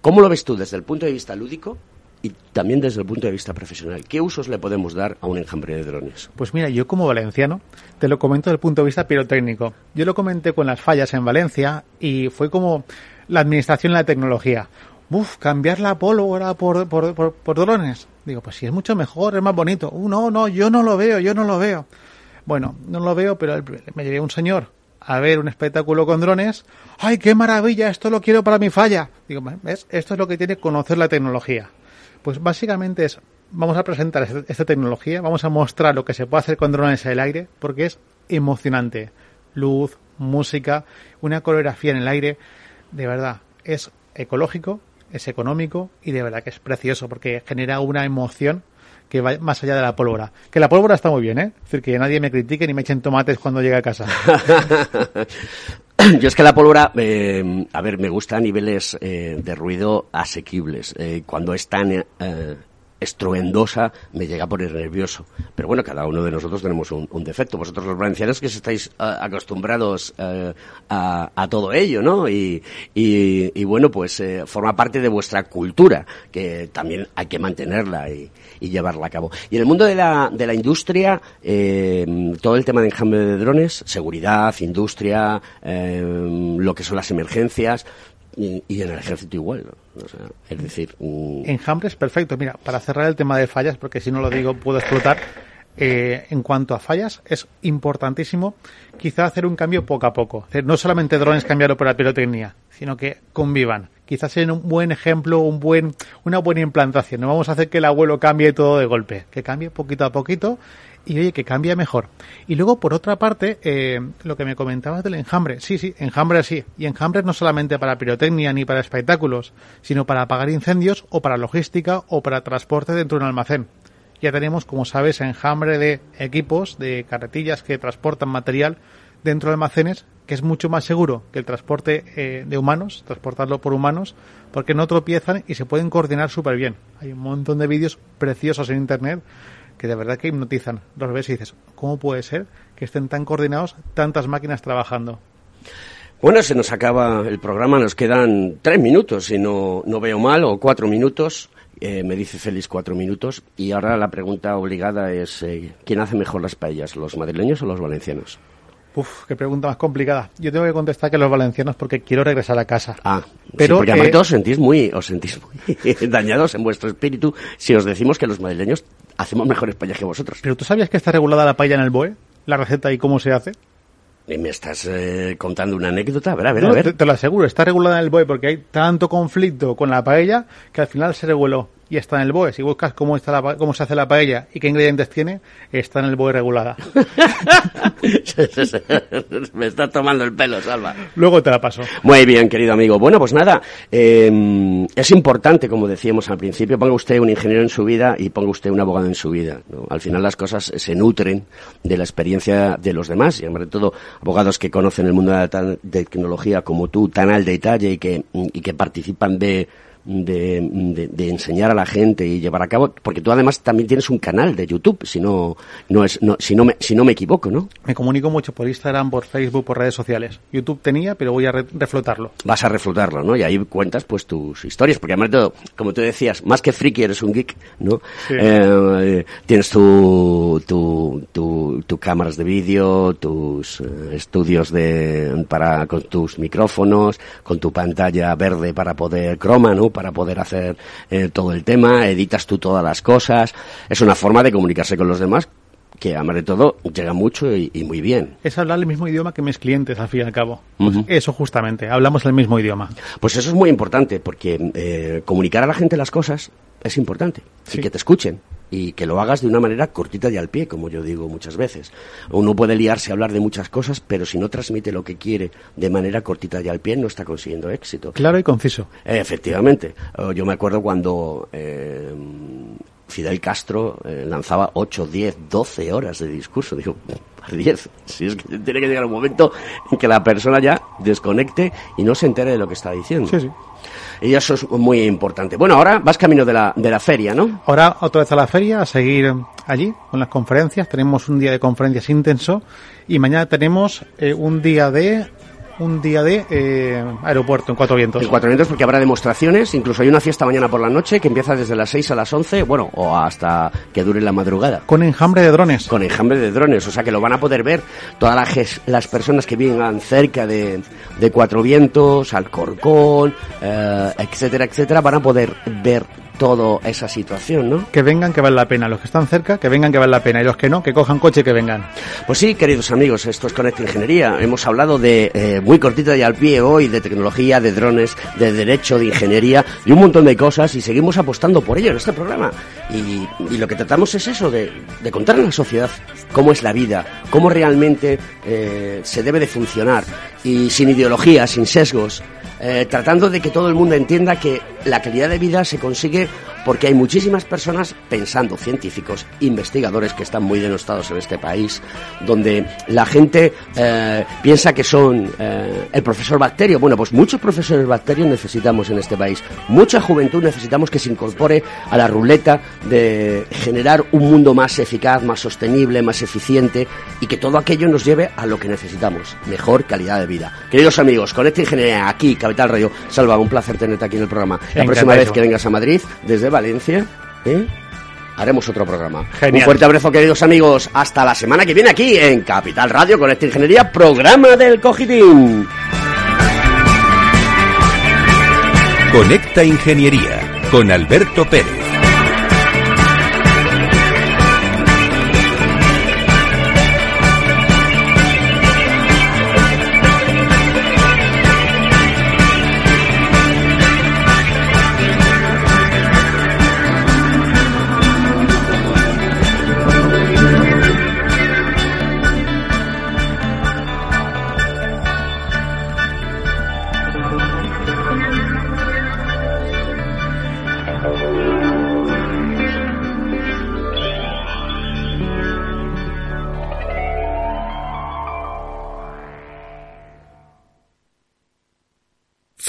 ¿Cómo lo ves tú desde el punto de vista lúdico y también desde el punto de vista profesional. ¿Qué usos le podemos dar a un enjambre de drones? Pues mira, yo como valenciano te lo comento desde el punto de vista pirotécnico. Yo lo comenté con las fallas en Valencia y fue como la administración de la tecnología. Uf, cambiar la pólvora por, por, por, drones. Digo, pues si es mucho mejor, es más bonito. Uh, no, no, yo no lo veo, yo no lo veo. Bueno, no lo veo, pero me llevé un señor a ver un espectáculo con drones. ¡Ay, qué maravilla! Esto lo quiero para mi falla. Digo, ¿ves? Esto es lo que tiene conocer la tecnología. Pues básicamente es, vamos a presentar esta, tecnología, vamos a mostrar lo que se puede hacer con drones en el aire, porque es emocionante. Luz, música, una coreografía en el aire, de verdad, es ecológico, es económico y de verdad que es precioso porque genera una emoción que va más allá de la pólvora. Que la pólvora está muy bien, ¿eh? Es decir, que nadie me critique ni me echen tomates cuando llegue a casa. Yo es que la pólvora, eh, a ver, me gusta a niveles eh, de ruido asequibles. Eh, cuando es tan eh, estruendosa me llega a poner nervioso. Pero bueno, cada uno de nosotros tenemos un, defecto. Vosotros los valencianos que estáis eh, acostumbrados eh, a, todo ello, ¿no? Y, bueno, pues eh, forma parte de vuestra cultura, que también hay que mantenerla y, llevarla a cabo. Y en el mundo de la, de la industria, todo el tema de enjambre de drones, seguridad, industria, lo que son las emergencias, y, en el ejército igual. Es decir. Enjambres, perfecto. Mira, para cerrar el tema de fallas, porque si no lo digo puedo explotar. Eh, en cuanto a fallas, es importantísimo quizá hacer un cambio poco a poco. no solamente drones cambiarlo por la pirotecnia, sino que convivan. Quizás sea un buen ejemplo, un buen, una buena implantación. No vamos a hacer que el abuelo cambie todo de golpe, que cambie poquito a poquito y oye, que cambia mejor. Y luego, por otra parte, eh, lo que me comentabas del enjambre. Sí, sí, enjambre sí. Y enjambre no solamente para pirotecnia ni para espectáculos, sino para apagar incendios o para logística o para transporte dentro de un almacén. Ya tenemos, como sabes, enjambre de equipos, de carretillas que transportan material dentro de almacenes, que es mucho más seguro que el transporte eh, de humanos, transportarlo por humanos, porque no tropiezan y se pueden coordinar súper bien. Hay un montón de vídeos preciosos en Internet que de verdad que hipnotizan. Los ves y dices, ¿cómo puede ser que estén tan coordinados tantas máquinas trabajando? Bueno, se nos acaba el programa, nos quedan tres minutos, si no, no veo mal, o cuatro minutos. Eh, me dice Félix cuatro minutos. Y ahora la pregunta obligada es, eh, ¿quién hace mejor las paellas, los madrileños o los valencianos? Uf, qué pregunta más complicada. Yo tengo que contestar que los valencianos porque quiero regresar a casa. Ah, Pero, sí, porque además eh, os sentís muy, os sentís muy dañados en vuestro espíritu si os decimos que los madrileños hacemos mejores paellas que vosotros. ¿Pero tú sabías que está regulada la paella en el BOE? ¿La receta y cómo se hace? Y me estás eh, contando una anécdota, a ver, a ver, a No, ver. Te, te lo aseguro, está regulada en el BOE porque hay tanto conflicto con la paella que al final se reguló y está en el BOE. Si buscas cómo, está la cómo se hace la paella y qué ingredientes tiene, está en el BOE regulada. me estás tomando el pelo, Salva. Luego te la paso. Muy bien, querido amigo. Bueno, pues nada, eh, es importante, como decíamos al principio, ponga usted un ingeniero en su vida y ponga usted un abogado en su vida. ¿no? Al final las cosas se nutren de la experiencia de los demás y, sobre todo, abogados que conocen el mundo de la tecnología como tú, tan al detalle y que, y que participan de, de, de- de enseñar a la gente y llevar a cabo, porque tú además también tienes un canal de YouTube, si no, no es, no, si no me, si no me equivoco, ¿no? Me comunico mucho por Instagram, por Facebook, por redes sociales. YouTube tenía, pero voy a re- reflotarlo. vas a reflotarlo, ¿no? Y ahí cuentas pues tus historias, porque además de todo, como tú decías, más que friki eres un geek, ¿no? Sí. Eh, tienes tu, tu, tu, tu cámaras de vídeo, tus eh, estudios de, para, con tus micrófonos, con tu pantalla verde para poder croma, ¿no? Para poder hacer eh, todo el tema, editas tú todas las cosas. Es una forma de comunicarse con los demás que, además de todo, llega mucho y, y muy bien. Es hablar el mismo idioma que mis clientes, al fin y al cabo. Ujú. Eso justamente, hablamos el mismo idioma. Pues eso es muy importante, porque eh, comunicar a la gente las cosas es importante. Sí. Y que te escuchen. Y que lo hagas de una manera cortita y al pie, como yo digo muchas veces. Uno puede liarse a hablar de muchas cosas, pero si no transmite lo que quiere de manera cortita y al pie, no está consiguiendo éxito. Claro y conciso. Eh, Efectivamente. Eh, Yo me acuerdo cuando eh, Fidel Castro eh, lanzaba 8, 10, 12 horas de discurso. Digo, 10. Si es que tiene que llegar un momento en que la persona ya desconecte y no se entere de lo que está diciendo. Sí, sí. Y eso es muy importante. Bueno, ahora vas camino de la, de la feria, ¿no? Ahora otra vez a la feria, a seguir allí con las conferencias. Tenemos un día de conferencias intenso y mañana tenemos eh, un día de un día de eh, aeropuerto en Cuatro Vientos. En Cuatro Vientos porque habrá demostraciones, incluso hay una fiesta mañana por la noche que empieza desde las 6 a las 11, bueno, o hasta que dure la madrugada. Con enjambre de drones. con enjambre de drones, o sea que lo van a poder ver todas las, las personas que vivan cerca de, de Cuatro Vientos, Alcorcón, eh, etcétera, etcétera, van a poder ver toda esa situación, ¿no? Que vengan, que vale la pena. Los que están cerca, que vengan, que vale la pena. Y los que no, que cojan coche y que vengan. Pues sí, queridos amigos, esto es Conecta Ingeniería. Hemos hablado de eh, muy cortita y al pie hoy, de tecnología, de drones, de derecho, de ingeniería, y un montón de cosas, y seguimos apostando por ello en este programa. Y, y lo que tratamos es eso, de, de contar a la sociedad cómo es la vida, cómo realmente eh, se debe de funcionar, y sin ideología, sin sesgos, eh, tratando de que todo el mundo entienda que la calidad de vida se consigue porque hay muchísimas personas pensando, científicos, investigadores que están muy denostados en este país, donde la gente eh, piensa que son eh, el profesor bacterio. Bueno, pues muchos profesores bacterios necesitamos en este país. Mucha juventud necesitamos que se incorpore a la ruleta de generar un mundo más eficaz, más sostenible, más eficiente y que todo aquello nos lleve a lo que necesitamos, mejor calidad de vida. Queridos amigos, con esta ingeniería aquí, Capital Radio, Salva, un placer tenerte aquí en el programa. La próxima vez que vengas a Madrid, desde Valencia, ¿eh? haremos otro programa. Genial. Un fuerte abrazo, queridos amigos. Hasta la semana que viene aquí en Capital Radio con esta ingeniería, programa del Cogitín. Conecta Ingeniería con Alberto Pérez.